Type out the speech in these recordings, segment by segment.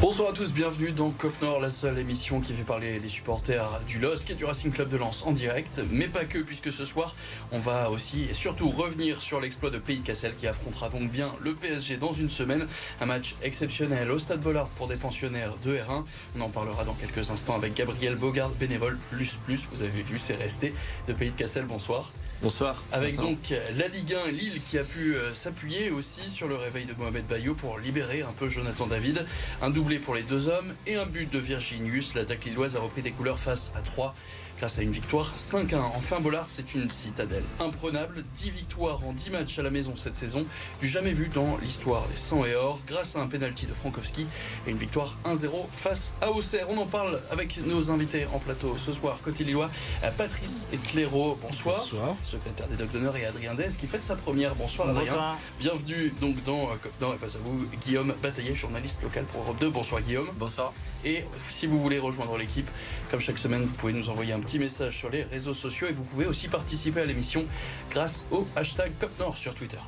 Bonsoir à tous, bienvenue dans Cop Nord, la seule émission qui fait parler des supporters du LOSC et du Racing Club de Lens en direct, mais pas que, puisque ce soir, on va aussi et surtout revenir sur l'exploit de Pays de Cassel qui affrontera donc bien le PSG dans une semaine. Un match exceptionnel au Stade Bollard pour des pensionnaires de R1. On en parlera dans quelques instants avec Gabriel Bogard, bénévole plus plus, vous avez vu, c'est resté de Pays de Cassel. Bonsoir. Bonsoir. Avec donc la Ligue 1, Lille qui a pu euh, s'appuyer aussi sur le réveil de Mohamed Bayo pour libérer un peu Jonathan David. Un doublé pour les deux hommes et un but de Virginius. L'attaque lilloise a repris des couleurs face à 3 grâce à une victoire 5-1. Enfin, Bollard, c'est une citadelle imprenable. 10 victoires en 10 matchs à la maison cette saison, du jamais vu dans l'histoire des 100 et or, grâce à un penalty de Frankowski et une victoire 1-0 face à Auxerre. On en parle avec nos invités en plateau ce soir, côté Lillois, Patrice et Clairaut. Bonsoir. Bonsoir. Secrétaire des Docs d'honneur et Adrien Dez qui fait sa première. Bonsoir Adrien. Bonsoir. Bienvenue donc dans et face à vous, Guillaume Bataillé, journaliste local pour Europe 2. Bonsoir Guillaume. Bonsoir. Et si vous voulez rejoindre l'équipe, comme chaque semaine, vous pouvez nous envoyer un petit message sur les réseaux sociaux et vous pouvez aussi participer à l'émission grâce au hashtag CopNord sur Twitter.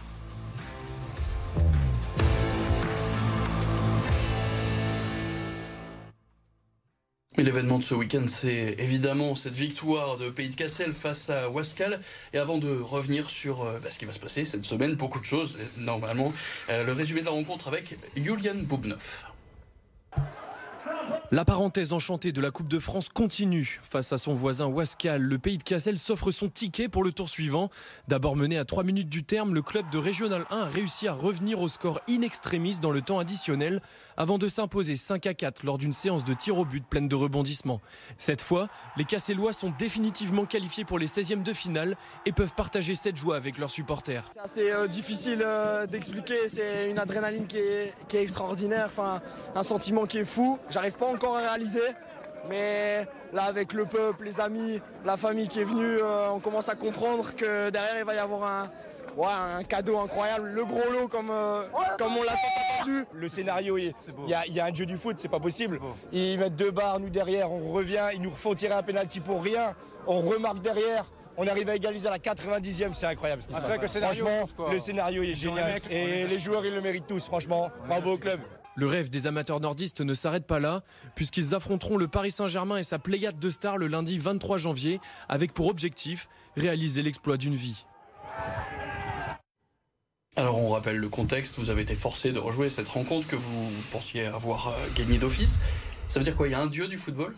Et l'événement de ce week-end, c'est évidemment cette victoire de Pays de Cassel face à Wascal. Et avant de revenir sur euh, bah, ce qui va se passer cette semaine, beaucoup de choses, normalement, euh, le résumé de la rencontre avec Julian Boubnov. La parenthèse enchantée de la Coupe de France continue. Face à son voisin Wascal, le pays de Cassel s'offre son ticket pour le tour suivant. D'abord mené à 3 minutes du terme, le club de Régional 1 a réussi à revenir au score in extremis dans le temps additionnel avant de s'imposer 5 à 4 lors d'une séance de tir au but pleine de rebondissements. Cette fois, les Cassellois sont définitivement qualifiés pour les 16e de finale et peuvent partager cette joie avec leurs supporters. C'est euh, difficile euh, d'expliquer, c'est une adrénaline qui est, extraordinaire, enfin un sentiment qui est fou. J'arrive pas à réaliser, mais là avec le peuple, les amis, la famille qui est venue, euh, on commence à comprendre que derrière il va y avoir un, ouais, un cadeau incroyable, le gros lot comme, euh, comme on l'a attendu. Le scénario, il il y, a, il y a un jeu du foot, c'est pas possible. Ils mettent deux barres, nous derrière, on revient, ils nous refont tirer un penalty pour rien, on remarque derrière. On arrive à égaliser à la 90e, c'est incroyable. ce qui Ah, passe. vrai que le scénario, franchement, quoi. le scénario est génial. Et les joueurs, ils le méritent tous, franchement. Bravo au club. Le rêve des amateurs nordistes ne s'arrête pas là, puisqu'ils affronteront le Paris Saint-Germain et sa pléiade de stars le lundi 23 janvier, avec pour objectif réaliser l'exploit d'une vie. Alors on rappelle le contexte, vous avez été forcé de rejouer cette rencontre que vous pensiez avoir euh, gagné d'office. Ça veut dire quoi? Il y a un dieu du football?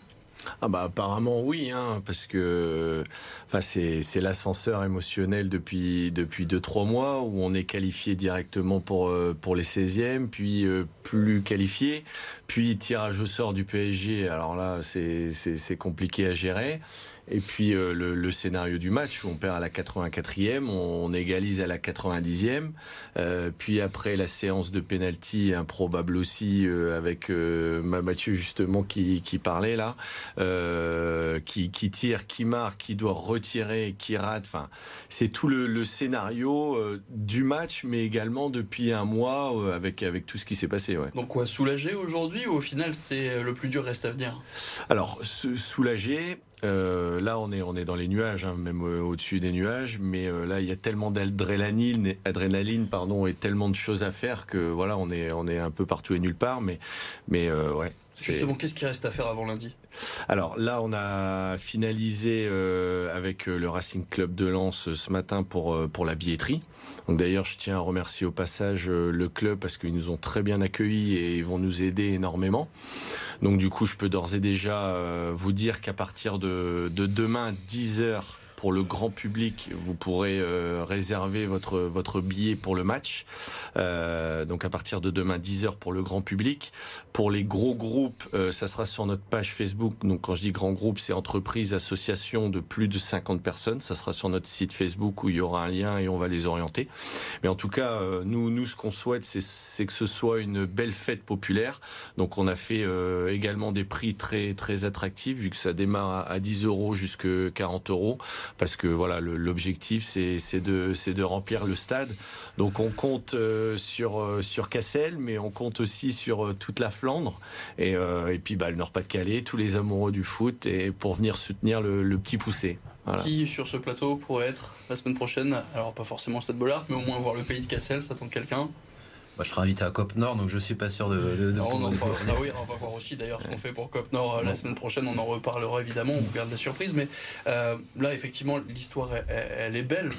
Ah bah apparemment oui, hein, parce que enfin c'est l'ascenseur émotionnel depuis depuis deux trois mois où on est qualifié directement pour euh, les 16e, puis euh, plus qualifié, puis tirage au sort du PSG. Alors là c'est compliqué à gérer. Et puis euh, le, le scénario du match où on perd à la 84e, on, égalise à la 90e, euh, puis après la séance de penalty improbable aussi euh, avec Ma- Mathieu justement qui, qui parlait là, qui, qui tire, qui marque, qui doit retirer, qui rate. Enfin, c'est tout le, le scénario du match, mais également depuis un mois avec avec tout ce qui s'est passé. Ouais. Donc quoi, soulagé aujourd'hui ou au final c'est le plus dur reste à venir? Alors, soulager. Euh, là, on est on est dans les nuages, hein, même euh, au-dessus des nuages. Mais euh, là, il y a tellement d'adrénaline, adrénaline, pardon, et tellement de choses à faire que voilà, on est on est un peu partout et nulle part. Mais mais euh, ouais. Justement, qu'est-ce qui reste à faire avant lundi? Alors là, on a finalisé euh, avec euh, le Racing Club de Lens euh, ce matin pour euh, pour la billetterie. Donc d'ailleurs, je tiens à remercier au passage le club parce qu'ils nous ont très bien accueillis et ils vont nous aider énormément. Donc du coup, je peux d'ores et déjà euh, vous dire qu'à partir de, de demain 10 heures pour le grand public, vous pourrez euh, réserver votre votre billet pour le match. Euh, donc à partir de demain 10h pour le grand public. Pour les gros groupes, euh, ça sera sur notre page Facebook. Donc quand je dis grand groupe, c'est entreprise, association de plus de 50 personnes. Ça sera sur notre site Facebook où il y aura un lien et on va les orienter. Mais en tout cas, nous, nous, ce qu'on souhaite, c'est- que ce soit une belle fête populaire. Donc on a fait euh, également des prix très très attractifs vu que ça démarre à, à 10 euros jusque 40 euros parce que voilà l'objectif c'est de remplir le stade. Donc on compte euh, sur euh, sur Cassel, mais on compte aussi sur euh, toute la Flandre et puis bah le Nord-Pas-de-Calais, tous les amoureux du foot et pour venir soutenir le, petit poussé. Qui sur ce plateau pourrait être la semaine prochaine Alors pas forcément Stade Bollard, mais au moins voir le pays de Cassel, ça tente quelqu'un Bah, je serai invité à Cop Nord, donc je suis pas sûr de. de, on, en ah oui, on va voir aussi d'ailleurs ce qu'on fait pour Cop Nord la semaine prochaine. On en reparlera évidemment. On garde la surprise, mais là, effectivement, l'histoire, elle, est belle.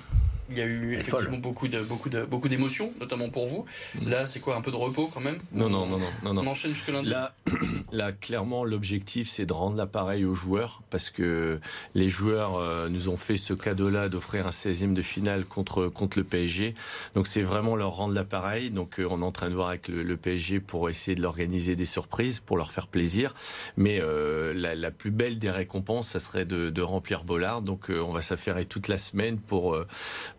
Il y a eu effectivement beaucoup de beaucoup de beaucoup d'émotions, notamment pour vous. Mm. Là, c'est quoi un peu de repos quand même? Non, non, non, non, non. On enchaîne jusque lundi. Là, là clairement, l'objectif, c'est de rendre l'appareil aux joueurs parce que les joueurs euh, nous ont fait ce cadeau-là d'offrir un 16e de finale contre contre le PSG. Donc, c'est vraiment leur rendre l'appareil. Donc, euh, on est en train de voir avec le, PSG pour essayer de l'organiser des surprises pour leur faire plaisir. Mais euh, la, plus belle des récompenses, ça serait de, de remplir Bollard. Donc, on va s'affairer toute la semaine pour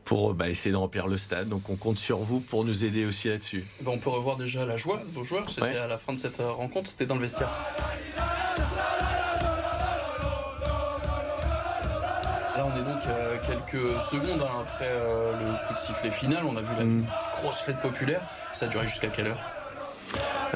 pour bah, essayer de remplir le stade. Donc on compte sur vous pour nous aider aussi là-dessus. Bah, on peut revoir déjà la joie de vos joueurs. C'était à la fin de cette euh, rencontre, c'était dans le vestiaire. Là, on est donc euh, quelques secondes hein, après euh, le coup de sifflet final. On a vu la mm. grosse fête populaire. Ça a duré jusqu'à quelle heure?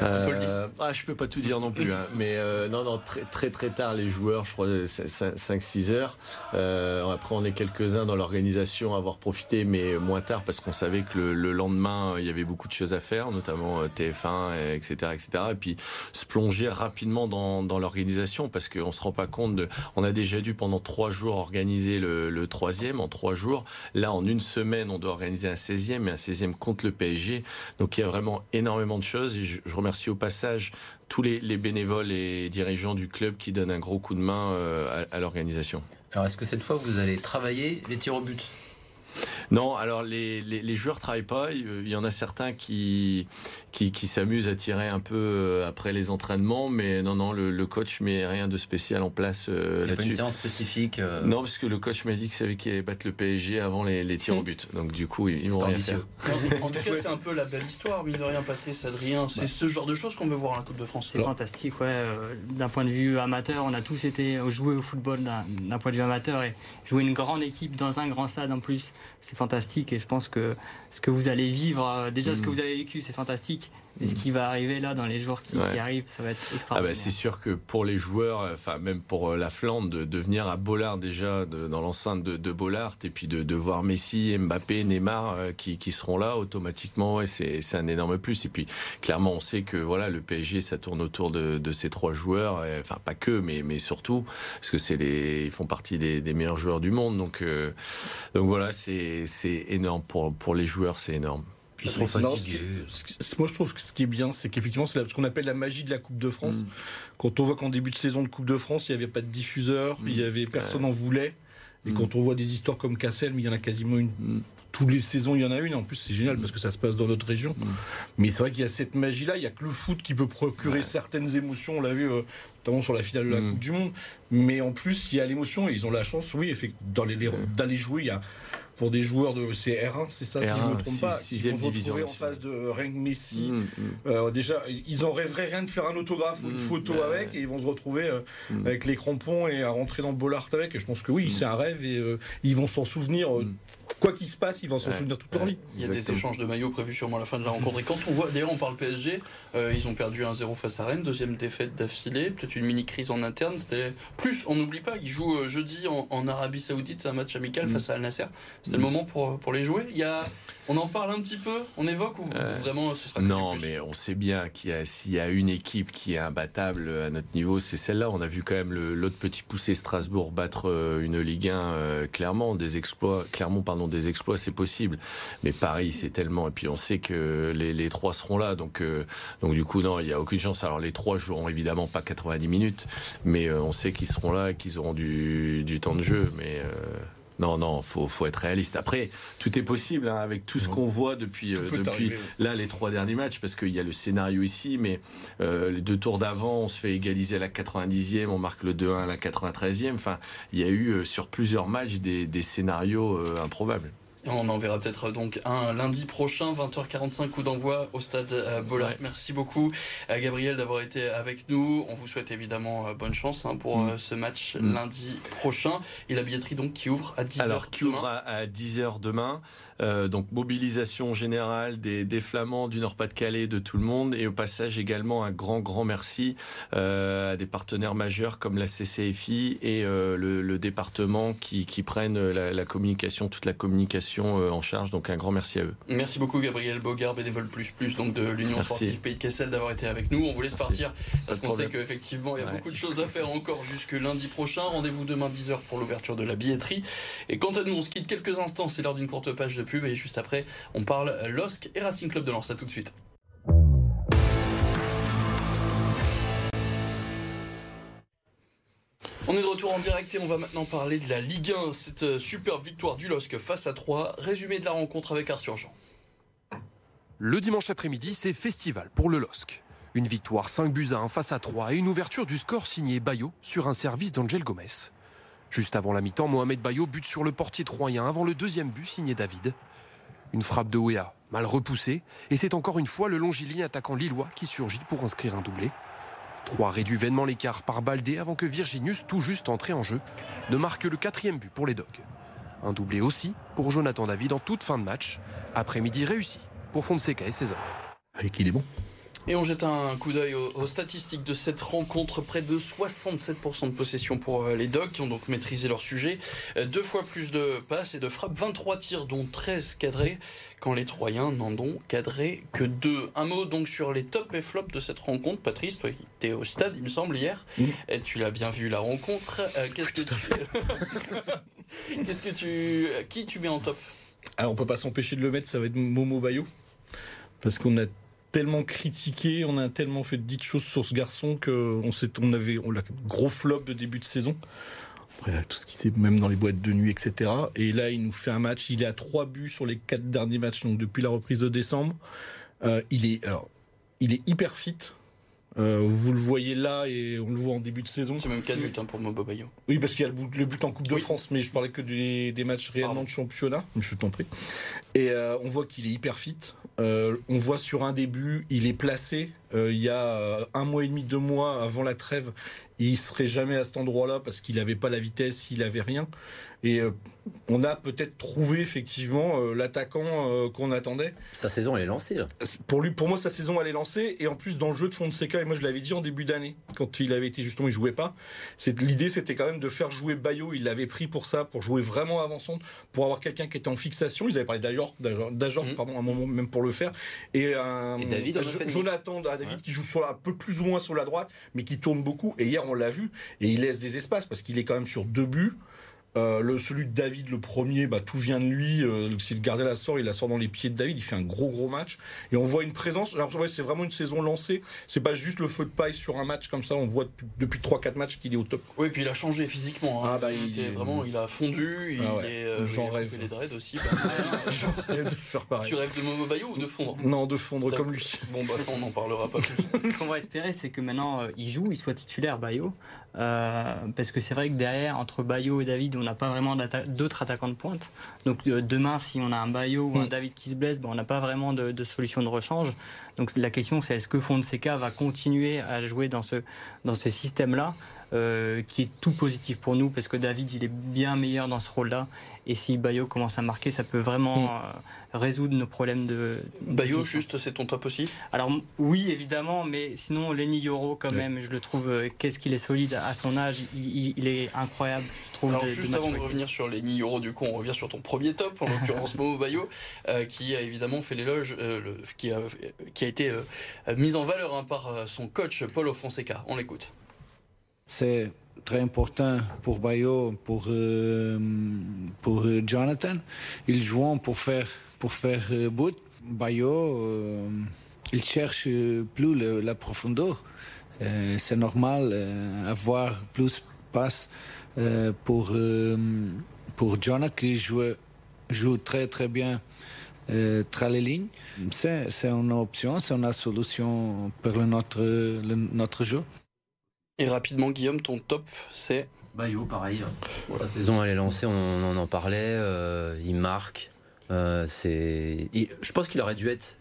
Euh, ah, je peux pas tout dire non plus, hein. mais euh, non, non, très, très très tard les joueurs, je crois 5-6 heures. Euh, après, on est quelques-uns dans l'organisation à avoir profité, mais moins tard parce qu'on savait que le, lendemain il y avait beaucoup de choses à faire, notamment TF1, etc., etc. Et puis se plonger rapidement dans, dans l'organisation parce qu'on se rend pas compte. De, on a déjà dû pendant trois jours organiser le, le troisième en trois jours. Là, en une semaine, on doit organiser un 16e et un 16e contre le PSG. Donc il y a vraiment énormément de choses. Et je, je remercie au passage tous les, bénévoles et dirigeants du club qui donnent un gros coup de main euh, à, à l'organisation. Alors est-ce que cette fois vous allez travailler les tirs au but? Non, alors les, les, les, joueurs travaillent pas. Il y en a certains qui, qui, qui s'amusent à tirer un peu euh, après les entraînements, mais non, non, le, le coach met rien de spécial en place euh, là-dessus. une séance spécifique euh, Non, parce que le coach m'a dit qu'il savait qu'il allait battre le PSG avant les, les tirs au but. Donc du coup, ils, vont rien faire. En, tout cas, c'est un peu la belle histoire, mine de rien, Patrice, Adrien. C'est ce genre de choses qu'on veut voir à la Coupe de France. C'est fantastique, ouais. D'un point de vue amateur, on a tous été jouer au football d'un point de vue amateur et jouer une grande équipe dans un grand stade en plus, c'est fantastique et je pense que ce que vous allez vivre, euh, déjà ce que mm. vous avez vécu, c'est fantastique. Et ce mm. qui va arriver là dans les jours qui, arrivent, ça va être ah bah, extraordinaire. c'est sûr que pour les joueurs, enfin même pour euh, la Flandre, de, venir à Bollard déjà, dans l'enceinte de, de, Bollard, et puis de, voir Messi, Mbappé, Neymar euh, qui, seront là automatiquement, et c'est un énorme plus. Et puis clairement, on sait que voilà, le PSG, ça tourne autour de, ces trois joueurs, enfin pas que, mais, mais surtout parce que c'est les, ils font partie des, meilleurs joueurs du monde. Donc donc voilà, c'est énorme pour pour les joueurs, c'est énorme. Seront fatigués. moi, je trouve que ce qui est bien, c'est qu'effectivement, c'est ce qu'on appelle la magie de la Coupe de France. Mm. Quand on voit qu'en début de saison de Coupe de France, il n'y avait pas de diffuseur, il y mm. avait personne en voulait. Et mm. quand on voit des histoires comme Cassel, mais il y en a quasiment une. Tous les saisons, il y en a une. En plus, c'est génial parce que ça se passe dans notre région. Mais c'est vrai qu'il y a cette magie-là. Il n'y a que le foot qui peut procurer certaines émotions. On l'a vu euh, notamment sur la finale de la Coupe du Monde. Mais en plus, il y a l'émotion et ils ont la chance, oui, d'aller jouer. Il y a pour des joueurs de c'est R1, c'est ça, si je ne me trompe pas, ils vont se retrouver en face de Ring Messi. Mm, mm. Euh, déjà, ils en rêveraient rien de faire un autographe ou une mm. photo avec, et ils vont se retrouver euh, avec les crampons et à rentrer dans Bollard avec. Et je pense que oui, c'est un rêve et euh, ils vont s'en souvenir quoi qu'il se passe, ils vont s'en souvenir toute leur vie. Il y a des échanges de maillots prévus sûrement à la fin de la rencontre. Et quand on voit, d'ailleurs, on parle PSG, euh, ils ont perdu 1-0 face à Rennes, deuxième défaite d'affilée, peut-être une mini crise en interne. C'était plus, on n'oublie pas, ils jouent euh, jeudi en, Arabie Saoudite, c'est un match amical mm. face à Al Nasser. C'était le moment pour, pour les jouer. Il y a, on en parle un petit peu, on évoque ou, euh, vraiment ce sera Non, mais on sait bien qu'il y a s'il y a une équipe qui est imbattable à notre niveau, c'est celle-là. On a vu quand même l'autre petit poussé Strasbourg battre une Ligue 1 clairement des exploits, clairement pardon des exploits, c'est possible. Mais Paris, c'est tellement. Et puis on sait que les, les trois seront là, donc euh, donc du coup non, il y a aucune chance. Alors les trois joueront évidemment pas 90 minutes, mais euh, on sait qu'ils seront là et qu'ils auront du, du temps de jeu. Mais euh, non, non, faut, faut être réaliste. Après, tout est possible hein, avec tout ce qu'on voit depuis, depuis là les trois derniers matchs, parce qu'il y a le scénario ici, mais les deux tours d'avant, on se fait égaliser à la 90e, on marque le 2-1 à la 93e. Enfin, il y a eu sur plusieurs matchs des, des scénarios improbables. On en verra peut-être donc un lundi prochain, 20h45, coup d'envoi au stade euh, Bollard. Merci beaucoup à Gabriel d'avoir été avec nous. On vous souhaite évidemment euh, bonne chance hein, pour mm. euh, ce match mm. lundi prochain. Et la billetterie donc qui ouvre à 10h Alors qui ouvre à 10h demain. Euh, donc mobilisation générale des, des Flamands, du Nord-Pas-de-Calais, de tout le monde. Et au passage également un grand, grand merci euh, à des partenaires majeurs comme la CCFI et euh, le, le, département qui, qui prennent la, la communication, toute la communication euh, en charge. Donc un grand merci à eux. Merci beaucoup Gabriel Bogard, bénévole plus plus donc de l'Union sportive Pays de Kessel d'avoir été avec nous. On vous laisse partir parce qu'on sait qu'effectivement il y a beaucoup de choses à faire encore jusque lundi prochain. Rendez-vous demain 10h pour l'ouverture de la billetterie. Et quant à nous, on se quitte quelques instants. C'est l'heure d'une courte page de pub et juste après, on parle LOSC et Racing Club de Lens. À tout de suite. On est de retour en direct et on va maintenant parler de la Ligue 1, cette euh, super victoire du LOSC face à 3. Résumé de la rencontre avec Arthur Jean. Le dimanche après-midi, c'est festival pour le LOSC. Une victoire 5 buts à 1 face à 3 et une ouverture du score signé Bayo sur un service d'Angel Gomez. Juste avant la mi-temps, Mohamed Bayo bute sur le portier troyen avant le deuxième but signé David. Une frappe de Ouéa, mal repoussée, et c'est encore une fois le longiligne attaquant lillois qui surgit pour inscrire un doublé. Trois réduit vainement l'écart par Baldé avant que Virginius, tout juste entré en jeu, ne marque le quatrième but pour les Dogs. Un doublé aussi pour Jonathan David en toute fin de match. Après-midi réussi pour Fonseca et ses hommes. Avec il est bon. Et on jette un coup d'œil aux, statistiques de cette rencontre. Près de 67% de possession pour euh, les Dogs qui ont donc maîtrisé leur sujet. Euh, deux fois plus de passes et de frappes. 23 tirs dont 13 cadrés quand les Troyens n'en ont cadré que deux. Un mot donc sur les tops et flops de cette rencontre. Patrice, toi qui étais au stade, il me semble, hier. Et tu l'as bien vu la rencontre. Euh, qu'est-ce que tu fais Qu'est-ce que tu. Qui tu mets en top? Alors on peut pas s'empêcher de le mettre, ça va être Momo Bayo. Parce qu'on a tellement critiqué, on a tellement fait dites choses sur ce garçon qu'on on avait, on gros flop de début de saison. Après, tout ce qui s'est même dans les boîtes de nuit, etc. Et là, il nous fait un match. Il est à trois buts sur les quatre derniers matchs, donc depuis la reprise de décembre. Euh, il est hyper fit. Euh, vous le voyez là et on le voit en début de saison. C'est même 4 buts hein, pour Mobo Bayo. Oui, parce qu'il y a le but, en Coupe de France, mais je parlais que des, matchs réellement de championnat. Je t'en prie. Et euh, on voit qu'il est hyper fit. Euh, on voit sur un début, il est placé. Il y a un mois et demi, deux mois avant la trêve, il serait jamais à cet endroit-là parce qu'il n'avait pas la vitesse, il n'avait rien. Et euh, on a peut-être trouvé effectivement euh, l'attaquant euh, qu'on attendait. Sa saison elle est lancée là. Pour lui, pour moi, sa saison elle est lancée. Et en plus dans le jeu de Fonseca, et moi je l'avais dit en début d'année, quand il avait été justement, il jouait pas. L'idée, c'était quand même de faire jouer Bayo. Il l'avait pris pour ça, pour jouer vraiment avançant, pour avoir quelqu'un qui était en fixation. Ils avaient parlé d'Ajor, d'Ajor, mmh. pardon, un moment même pour le faire. Et, David, Jonathan, David qui joue sur un peu plus ou moins sur la droite, mais qui tourne beaucoup. Et hier on l'a vu, et il laisse des espaces parce qu'il est quand même sur deux buts. Euh, le, celui de David, le premier, bah, tout vient de lui. Euh, S'il gardait la sort, il la sort dans les pieds de David. Il fait un gros, gros match. Et on voit une présence. c'est vraiment une saison lancée. C'est pas juste le feu de paille sur un match comme ça. On voit depuis, 3-4 matchs qu'il est au top. Oui, puis il a changé physiquement. Hein. Ah, bah, il, vraiment, il a fondu. Il ah est, euh, J'en rêve. les dreads aussi. Bah, de faire pareil. Tu rêves de Momo Bayou ou de fondre? Non, de fondre comme lui. Bon, bah, ça, on n'en parlera pas plus. Ce qu'on va espérer, c'est que maintenant, il joue, il soit titulaire, Bayo. parce que c'est vrai que derrière, entre Bayo et David, on n'a pas vraiment d'autres attaquants de pointe. Donc euh, demain, si on a un Bayo ou un mm. David qui se blesse, ben, on n'a pas vraiment de, solution de rechange. Donc la question, c'est est-ce que Fonseca va continuer à jouer dans ce, dans ce système-là euh, qui est tout positif pour nous parce que David il est bien meilleur dans ce rôle-là et si Bayo commence à marquer ça peut vraiment mm. euh, résoudre nos problèmes de Bayo juste c'est ton top aussi? Alors oui évidemment mais sinon Lenny Yoro quand même je le trouve qu'est-ce qu'il est solide à son âge il est incroyable alors, juste avant de revenir sur les Euro, du coup, on revient sur ton premier top, en l'occurrence Momo Bayo, euh, qui a évidemment fait l'éloge, euh, qui, a, qui a été euh, mis en valeur hein, par son coach Paulo Fonseca. On l'écoute. C'est très important pour Bayo, pour, pour Jonathan. Ils jouent pour faire, pour faire but. Bayo, il cherche plus la profondeur. c'est normal avoir plus passe euh, pour, euh, pour Jonah qui joue, joue très très bien euh, les lignes. C'est, une option, c'est une solution pour le, notre, notre jeu. Et rapidement, Guillaume, ton top, c'est Bayo, pareil. Sa saison, elle est lancée, on, en parlait. il marque. c'est, je pense qu'il aurait dû être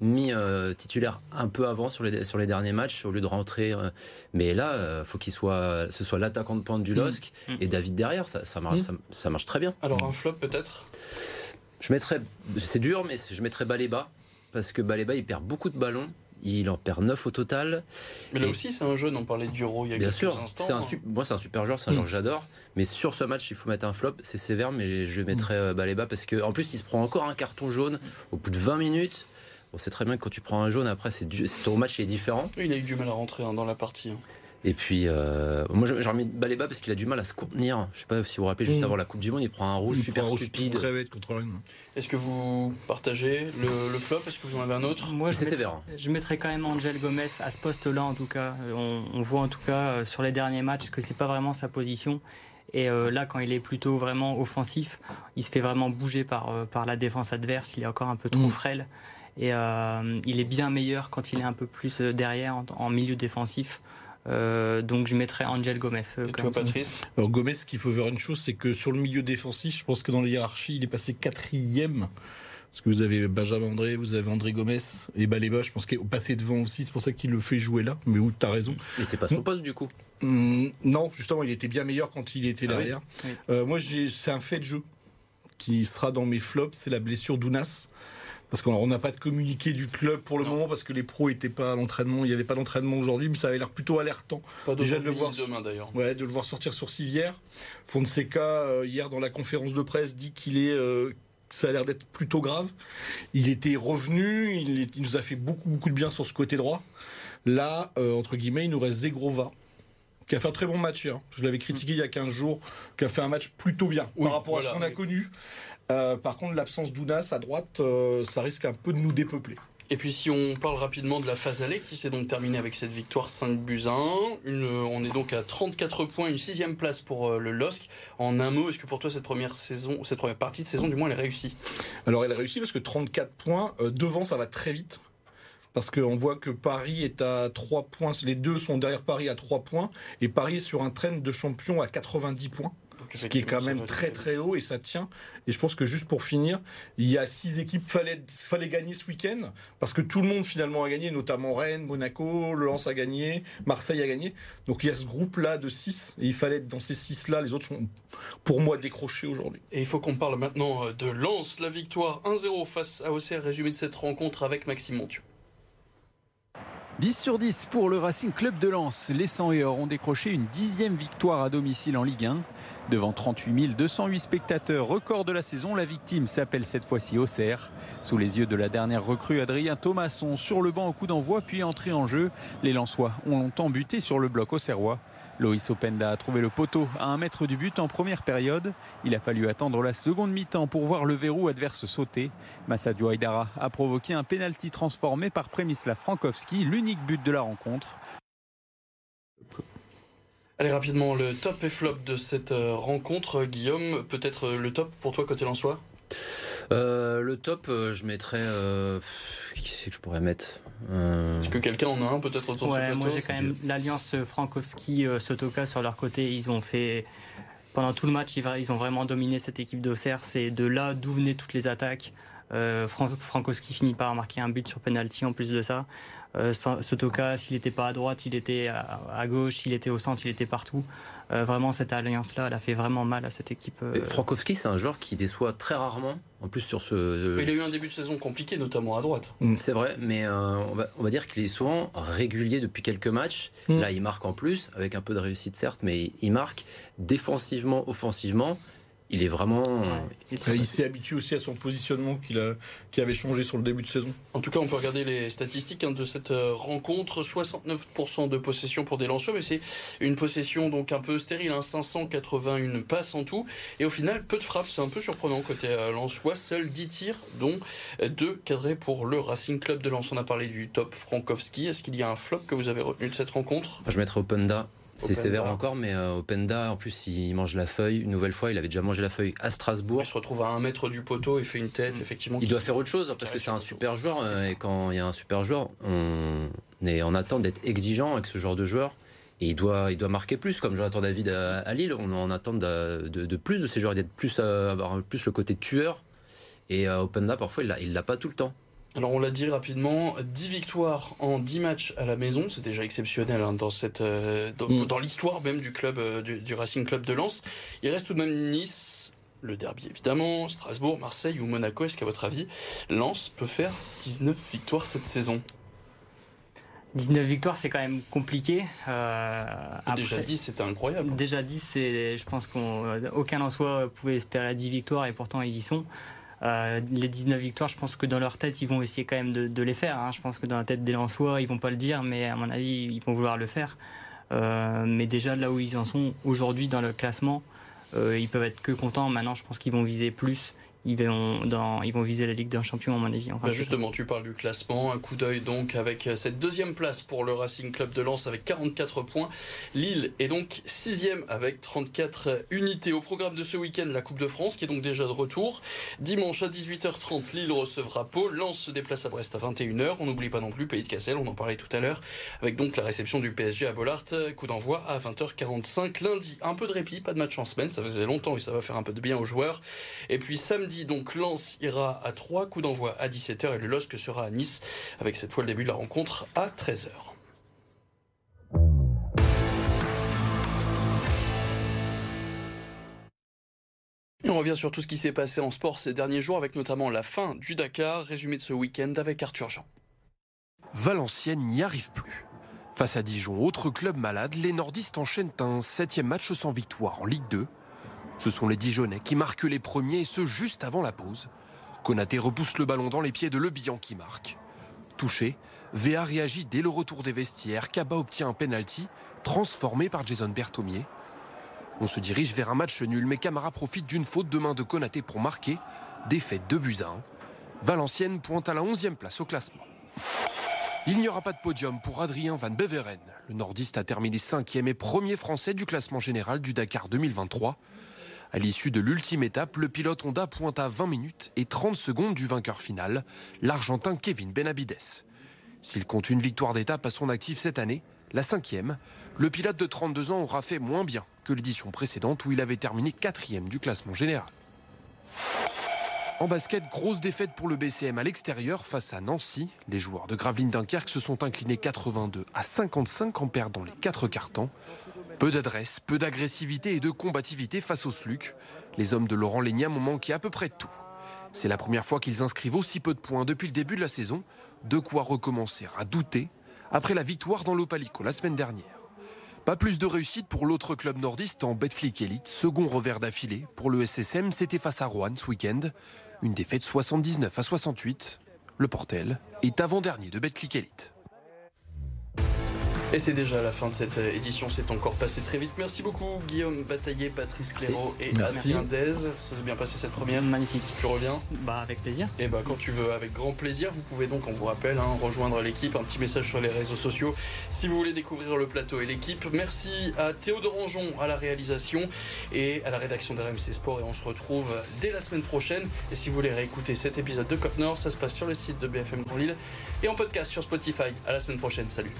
mis euh, titulaire un peu avant sur les, sur les derniers matchs au lieu de rentrer. Euh. mais là, euh, faut qu'il soit, ce soit l'attaquant de pointe du mm. LOSC mm. et David derrière. Ça, ça, marche, mm. ça, marche très bien. Alors un flop peut-être? Je mettrais, c'est dur, mais je mettrais Baléba parce que Baléba il perd beaucoup de ballons. Il en perd 9 au total. Mais là aussi, c'est un jeune, on parlait d'Euro il y a Bien quelques sûr, instants. c'est un hein. su- moi c'est un super joueur, c'est un joueur que j'adore. Mais sur ce match, il faut mettre un flop, c'est sévère, mais je mettrai euh, Baleba parce que en plus il se prend encore un carton jaune au bout de 20 minutes. On sait très bien que quand tu prends un jaune, après c'est du- ton match est différent. Il a eu du mal à rentrer hein, dans la partie. hein. Et puis euh, moi j'ai remis Baleba parce qu'il a du mal à se contenir. Je sais pas si vous vous rappelez juste Mm. avant la Coupe du Monde, il prend un rouge Il super prend un rouge stupide. Très bête contre Rennes. Est-ce que vous partagez le, le flop? Est-ce que vous en avez un autre? Moi, je, C'est mettrais- sévère. hein. je mettrais quand même Angel Gomez à ce poste-là, en tout cas. Euh, On, on voit en tout cas euh, sur les derniers matchs que c'est pas vraiment sa position. Et euh, là, quand il est plutôt vraiment offensif, il se fait vraiment bouger par, euh, par la défense adverse. Il est encore un peu trop Mm. frêle. Et euh, il est bien meilleur quand il est un peu plus derrière, en, en milieu défensif. Euh, donc je mettrais Angel Gomez. euh, Et toi. Patrice Alors Gomez, ce qu'il faut voir une chose, c'est que sur le milieu défensif, je pense que dans la hiérarchie, il est passé quatrième. Parce que vous avez Benjamin André, vous avez André Gomez et Baleba, je pense qu'il est passé devant aussi, c'est pour ça qu'il le fait jouer là. Mais oui, t'as raison. Et c'est pas son poste du coup. Hum, non, justement, il était bien meilleur quand il était Ah oui derrière. Oui. Euh, moi, c'est un fait de jeu qui sera dans mes flops, c'est la blessure d'Ounas. Parce qu'on on n'a pas de communiqué du club pour le Non. moment parce que les pros étaient pas à l'entraînement, il n'y avait pas d'entraînement aujourd'hui, mais ça avait l'air plutôt alertant. Pas Déjà de le voir- demain d'ailleurs. Ouais, de le voir sortir sur civière. Fonseca, euh, hier dans la conférence de presse, dit qu'il est, euh, que ça a l'air d'être plutôt grave. Il était revenu, il, est- il nous a fait beaucoup, beaucoup de bien sur ce côté droit. Là, euh, entre guillemets, il nous reste Zegrova, qui a fait un très bon match hier. Je l'avais critiqué il y a 15 jours, qui a fait un match plutôt bien Oui, par rapport à ce qu'on a oui. connu. Euh, par contre, l'absence d'Ounas à droite, euh, ça risque un peu de nous dépeupler. Et puis si on parle rapidement de la phase allée qui s'est donc terminée avec cette victoire 5 buts à 1, une- on est donc à 34 points, une sixième place pour euh, le LOSC. En un mot, est-ce que pour toi cette première saison, cette première partie de saison du moins elle est réussie? Alors elle a réussi parce que 34 points, euh, devant ça va très vite. Parce qu'on voit que Paris est à 3 points, les deux sont derrière Paris à 3 points, et Paris est sur un train de champion à 90 points, ce qui est quand même très très haut et ça tient. Et je pense que juste pour finir, il y a 6 équipes, fallait, fallait gagner ce week-end, parce que tout le monde finalement a gagné, notamment Rennes, Monaco, le Lens a gagné, Marseille a gagné. Donc il y a ce groupe-là de 6, et il fallait être dans ces 6-là, les autres sont pour moi décrochés aujourd'hui. Et il faut qu'on parle maintenant euh, de Lens, la victoire 1-0 face à Auxerre, résumé de cette rencontre avec Maxime Montieu. 10 sur 10 pour le Racing Club de Lens. Les 100 et or ont décroché une dixième victoire à domicile en Ligue 1. Devant 38 208 spectateurs, record de la saison, la victime s'appelle cette fois-ci Auxerre. Sous les yeux de la dernière recrue, Adrien Thomasson sur le banc au coup d'envoi puis entré en jeu. Les Lensois ont longtemps buté sur le bloc auxerrois. Loïs Openda a trouvé le poteau à un mètre du but en première période. Il a fallu attendre la seconde mi-temps pour voir le verrou adverse sauter. Massadio Aydara a provoqué un pénalty transformé par Przemysław Frankowski, l'unique but de la rencontre. Allez rapidement, le top et flop de cette euh, rencontre, Guillaume, peut-être euh, le top pour toi côté Lensois? Euh, le top, euh, je mettrais. euh, qui c'est que je pourrais mettre? Euh, Est-ce que quelqu'un en a un peut-être autour de ce Ouais, plateau moi j'ai quand même l'alliance Frankowski-Sotoka sur leur côté. Ils ont fait. Pendant tout le match, ils ils ont vraiment dominé cette équipe d'Auxerre. C'est de là d'où venaient toutes les attaques. Euh, Fran- Frankowski finit par marquer un but sur penalty en plus de ça. Euh, Sotoka, s'il n'était pas à droite, il était à, à gauche, s'il était au centre, il était partout. Euh, vraiment, cette alliance-là, elle a fait vraiment mal à cette équipe. euh, Frankowski, c'est un joueur qui déçoit très rarement. En plus, sur ce. Il a eu un début de saison compliqué, notamment à droite. C'est vrai, mais euh, on, va, on va dire qu'il est souvent régulier depuis quelques matchs. Mm. Là, il marque en plus, avec un peu de réussite certes, mais il marque défensivement, offensivement. Il est vraiment. il Euh, Il s'est habitué aussi à son positionnement qu'il a, qui avait changé sur le début de saison. En tout cas, on peut regarder les statistiques hein, de cette euh, rencontre. 69% de possession pour des lanceurs, mais c'est une possession donc un peu stérile, hein, 581 passes en tout. Et au final, peu de frappes, c'est un peu surprenant côté euh, Lensois. Seuls 10 tirs, dont 2 cadrés pour le Racing Club de Lens. On a parlé du top Frankowski. Est-ce qu'il y a un flop que vous avez retenu de cette rencontre? Je mettrais Openda. C'est sévère encore, mais euh, Openda, en plus, il mange la feuille. Une nouvelle fois, il avait déjà mangé la feuille à Strasbourg. Il se retrouve à un mètre du poteau et fait une tête, Mm. effectivement. Il doit faire autre chose parce que c'est un super joueur euh, et quand il y a un super joueur, on est en attente d'être exigeant avec ce genre de joueur et il doit, il doit marquer plus comme Jonathan David à, à Lille. On en attente de, de- de plus de ces joueurs, d'être plus euh, avoir plus le côté tueur et euh, Openda parfois il l'a pas tout le temps. Alors on l'a dit rapidement, 10 victoires en 10 matchs à la maison, c'est déjà exceptionnel hein, dans, cette, euh, dans, Mm. dans l'histoire même du club euh, du, du Racing Club de Lens. Il reste tout de même Nice, le derby évidemment, Strasbourg, Marseille ou Monaco. Est-ce qu'à votre avis, Lens peut faire 19 victoires cette saison? 19 victoires, c'est quand même compliqué. Euh, déjà 10, c'était incroyable. Déjà 10, c'est, je pense qu'aucun en soi pouvait espérer 10 victoires et pourtant ils y sont. Euh, les 19 victoires, je pense que dans leur tête, ils vont essayer quand même de, les faire. Hein. Je pense que dans la tête des Lensois, ils vont pas le dire, mais à mon avis, ils vont vouloir le faire. Euh, mais déjà là où ils en sont aujourd'hui dans le classement, euh, ils peuvent être que contents. Maintenant, je pense qu'ils vont viser plus ils vont, dans, ils vont viser la Ligue d'un champion, à mon avis. Bah, justement, tu parles du classement. Un coup d'œil donc avec cette deuxième place pour le Racing Club de Lens avec 44 points. Lille est donc sixième avec 34 unités. Au programme de ce week-end, la Coupe de France qui est donc déjà de retour. Dimanche à 18h30, Lille recevra Pau. Lens se déplace à Brest à 21h. On n'oublie pas non plus Pays de Cassel, on en parlait tout à l'heure, avec donc la réception du PSG à Bollard. Coup d'envoi à 20h45 lundi. Un peu de répit, pas de match en semaine, ça faisait longtemps et ça va faire un peu de bien aux joueurs. Et puis samedi, donc Lens ira à 3, coups d'envoi à 17h et le LOSC sera à Nice avec cette fois le début de la rencontre à 13h. Et on revient sur tout ce qui s'est passé en sport ces derniers jours avec notamment la fin du Dakar, résumé de ce week-end avec Arthur Jean. Valenciennes n'y arrive plus. Face à Dijon, autre club malade, les nordistes enchaînent un septième match sans victoire en Ligue 2 ce sont les Dijonais qui marquent les premiers et ce juste avant la pause. Konaté repousse le ballon dans les pieds de Le Bihan qui marque. Touché, VA réagit dès le retour des vestiaires. Kaba obtient un penalty transformé par Jason Berthomier. On se dirige vers un match nul, mais Camara profite d'une faute de main de Konaté pour marquer. Défaite de buts à 1. Valenciennes pointe à la 11e place au classement. Il n'y aura pas de podium pour Adrien Van Beveren. Le nordiste a terminé 5e et premier français du classement général du Dakar 2023. À l'issue de l'ultime étape, le pilote Honda pointe à 20 minutes et 30 secondes du vainqueur final, l'Argentin Kevin Benavides. S'il compte une victoire d'étape à son actif cette année, la cinquième, le pilote de 32 ans aura fait moins bien que l'édition précédente où il avait terminé quatrième du classement général. En basket, grosse défaite pour le BCM à l'extérieur face à Nancy. Les joueurs de Gravelines Dunkerque se sont inclinés 82 à 55 en perdant les quatre cartons. Peu d'adresse, peu d'agressivité et de combativité face au SLUC. Les hommes de Laurent Léniam ont manqué à peu près tout. C'est la première fois qu'ils inscrivent aussi peu de points depuis le début de la saison. De quoi recommencer à douter après la victoire dans l'Opalico la semaine dernière. Pas plus de réussite pour l'autre club nordiste en Betclic Elite, second revers d'affilée. Pour le SSM, c'était face à Rouen ce week-end. Une défaite 79 à 68. Le Portel est avant-dernier de Betclic Elite. Et c'est déjà la fin de cette euh, édition, c'est encore passé très vite. Merci beaucoup Guillaume Bataillé, Patrice Cléraud et Adrien Dez. Ça s'est bien passé cette première Magnifique. Tu reviens? Bah avec plaisir. Et bah quand tu veux, avec grand plaisir. Vous pouvez donc, on vous rappelle, hein, rejoindre l'équipe. Un petit message sur les réseaux sociaux si vous voulez découvrir le plateau et l'équipe. Merci à Théo de Rangeon à la réalisation et à la rédaction d'RMC Sport. Et on se retrouve dès la semaine prochaine. Et si vous voulez réécouter cet épisode de Côte Nord, ça se passe sur le site de BFM Grand Lille et en podcast sur Spotify. À la semaine prochaine. Salut.